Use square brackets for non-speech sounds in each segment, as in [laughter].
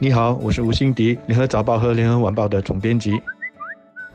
你好，我是吴欣迪，联合早报和联合晚报的总编辑。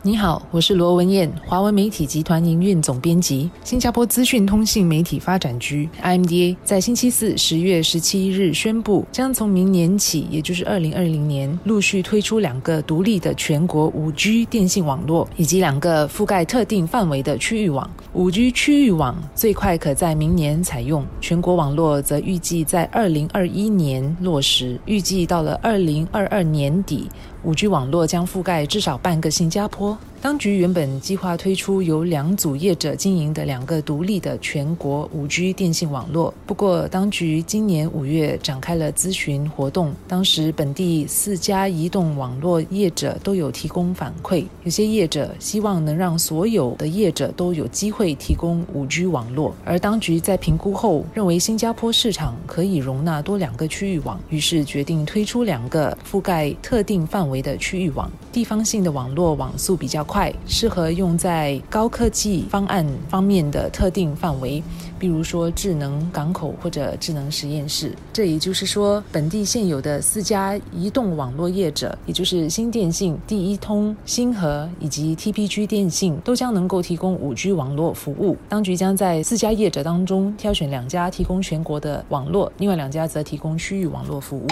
你好，我是罗文燕，华文媒体集团营运总编辑。新加坡资讯通信媒体发展局 （IMDA） 在星期四十月十七日宣布，将从明年起，也就是二零二零年，陆续推出两个独立的全国五 G 电信网络，以及两个覆盖特定范围的区域网。五 G 区域网最快可在明年采用，全国网络则预计在二零二一年落实，预计到了二零二二年底。五 G 网络将覆盖至少半个新加坡。当局原本计划推出由两组业者经营的两个独立的全国五 G 电信网络，不过当局今年五月展开了咨询活动，当时本地四家移动网络业者都有提供反馈，有些业者希望能让所有的业者都有机会提供五 G 网络，而当局在评估后认为新加坡市场可以容纳多两个区域网，于是决定推出两个覆盖特定范围的区域网，地方性的网络网速比较。快适合用在高科技方案方面的特定范围，比如说智能港口或者智能实验室。这也就是说，本地现有的四家移动网络业者，也就是新电信、第一通、星河以及 TPG 电信，都将能够提供五 G 网络服务。当局将在四家业者当中挑选两家提供全国的网络，另外两家则提供区域网络服务。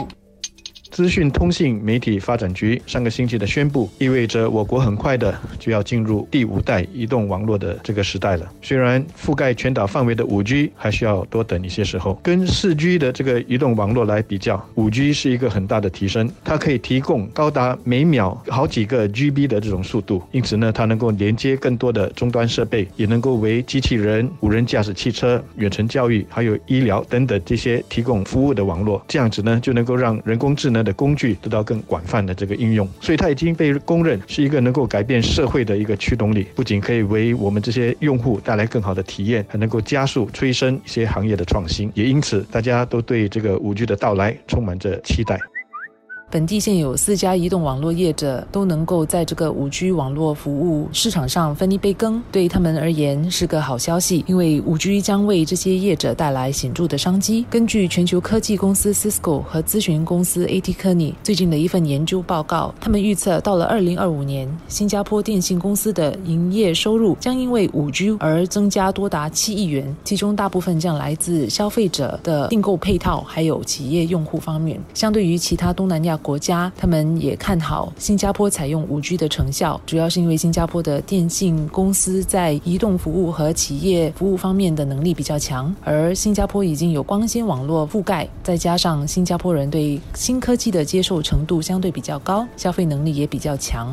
资讯通信媒体发展局上个星期的宣布，意味着我国很快的就要进入第五代移动网络的这个时代了。虽然覆盖全岛范围的五 G 还需要多等一些时候，跟四 G 的这个移动网络来比较，五 G 是一个很大的提升，它可以提供高达每秒好几个 GB 的这种速度，因此呢，它能够连接更多的终端设备，也能够为机器人、无人驾驶汽车、远程教育还有医疗等等这些提供服务的网络。这样子呢，就能够让人工智能。的工具得到更广泛的这个应用，所以它已经被公认是一个能够改变社会的一个驱动力，不仅可以为我们这些用户带来更好的体验，还能够加速催生一些行业的创新，也因此大家都对这个五 G 的到来充满着期待。本地现有四家移动网络业者都能够在这个五 G 网络服务市场上分一杯羹，对他们而言是个好消息，因为五 G 将为这些业者带来显著的商机。根据全球科技公司 Cisco 和咨询公司 AT Kearney 最近的一份研究报告，他们预测到了2025年，新加坡电信公司的营业收入将因为五 G 而增加多达七亿元，其中大部分将来自消费者的订购配套，还有企业用户方面。相对于其他东南亚。国家他们也看好新加坡采用五 G 的成效，主要是因为新加坡的电信公司在移动服务和企业服务方面的能力比较强，而新加坡已经有光纤网络覆盖，再加上新加坡人对新科技的接受程度相对比较高，消费能力也比较强。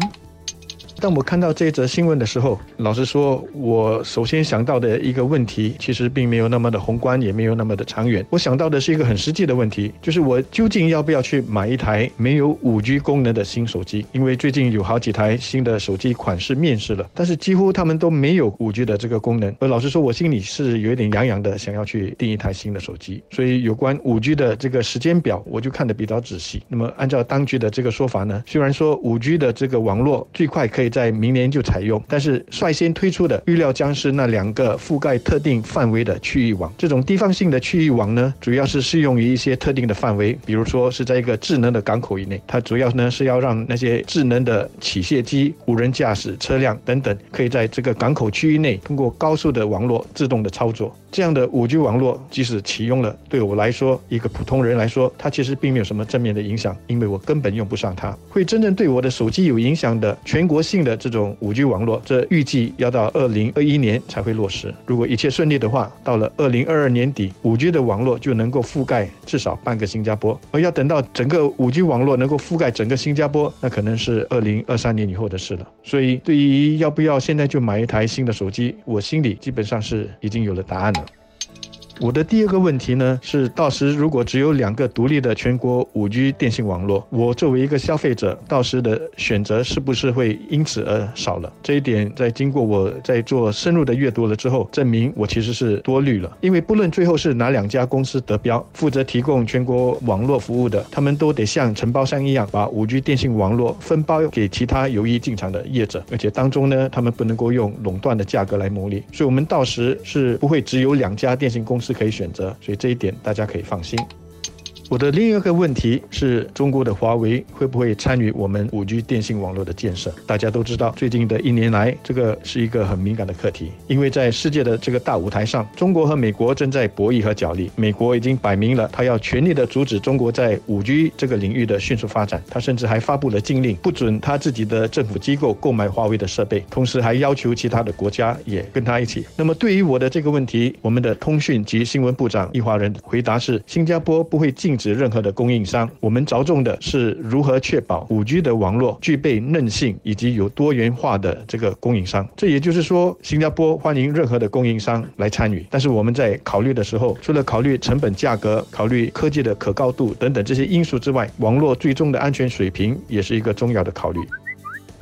当我看到这则新闻的时候，老实说，我首先想到的一个问题，其实并没有那么的宏观，也没有那么的长远。我想到的是一个很实际的问题，就是我究竟要不要去买一台没有五 G 功能的新手机？因为最近有好几台新的手机款式面世了，但是几乎他们都没有五 G 的这个功能。而老实说，我心里是有一点痒痒的，想要去订一台新的手机。所以有关五 G 的这个时间表，我就看得比较仔细。那么按照当局的这个说法呢，虽然说五 G 的这个网络最快可以在明年就采用，但是率先推出的预料将是那两个覆盖特定范围的区域网。这种地方性的区域网呢，主要是适用于一些特定的范围，比如说是在一个智能的港口以内。它主要呢是要让那些智能的起卸机、无人驾驶车辆等等，可以在这个港口区域内通过高速的网络自动的操作。这样的五 G 网络即使启用了，对我来说，一个普通人来说，它其实并没有什么正面的影响，因为我根本用不上它。会真正对我的手机有影响的全国性的这种五 G 网络，这预计要到二零二一年才会落实。如果一切顺利的话，到了二零二二年底，五 G 的网络就能够覆盖至少半个新加坡。而要等到整个五 G 网络能够覆盖整个新加坡，那可能是二零二三年以后的事了。所以，对于要不要现在就买一台新的手机，我心里基本上是已经有了答案了。我的第二个问题呢，是到时如果只有两个独立的全国五 G 电信网络，我作为一个消费者，到时的选择是不是会因此而少了？这一点在经过我在做深入的阅读了之后，证明我其实是多虑了。因为不论最后是哪两家公司得标，负责提供全国网络服务的，他们都得像承包商一样，把五 G 电信网络分包给其他有意进场的业者，而且当中呢，他们不能够用垄断的价格来牟利。所以，我们到时是不会只有两家电信公司。是可以选择，所以这一点大家可以放心。我的另一个问题是中国的华为会不会参与我们五 G 电信网络的建设？大家都知道，最近的一年来，这个是一个很敏感的课题，因为在世界的这个大舞台上，中国和美国正在博弈和角力。美国已经摆明了，他要全力的阻止中国在五 G 这个领域的迅速发展。他甚至还发布了禁令，不准他自己的政府机构购买华为的设备，同时还要求其他的国家也跟他一起。那么对于我的这个问题，我们的通讯及新闻部长易华人回答是：新加坡不会禁止 [laughs] 指任何的供应商，我们着重的是如何确保五 G 的网络具备韧性以及有多元化的这个供应商。这也就是说，新加坡欢迎任何的供应商来参与，但是我们在考虑的时候，除了考虑成本、价格、考虑科技的可靠度等等这些因素之外，网络最终的安全水平也是一个重要的考虑。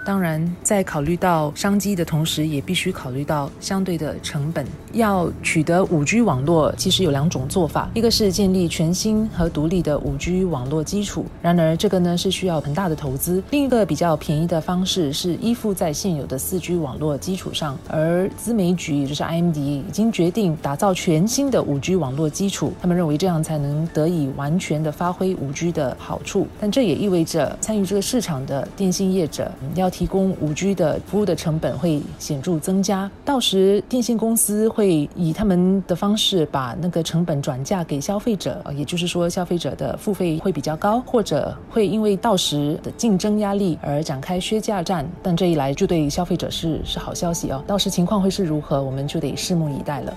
当然，在考虑到商机的同时，也必须考虑到相对的成本。要取得五 G 网络，其实有两种做法，一个是建立全新和独立的五 G 网络基础，然而这个呢是需要很大的投资；另一个比较便宜的方式是依附在现有的四 G 网络基础上。而资媒局，也就是 IMD，已经决定打造全新的五 G 网络基础，他们认为这样才能得以完全的发挥五 G 的好处。但这也意味着参与这个市场的电信业者要。提供五 G 的服务的成本会显著增加，到时电信公司会以他们的方式把那个成本转嫁给消费者，也就是说消费者的付费会比较高，或者会因为到时的竞争压力而展开削价战。但这一来就对消费者是是好消息哦，到时情况会是如何，我们就得拭目以待了。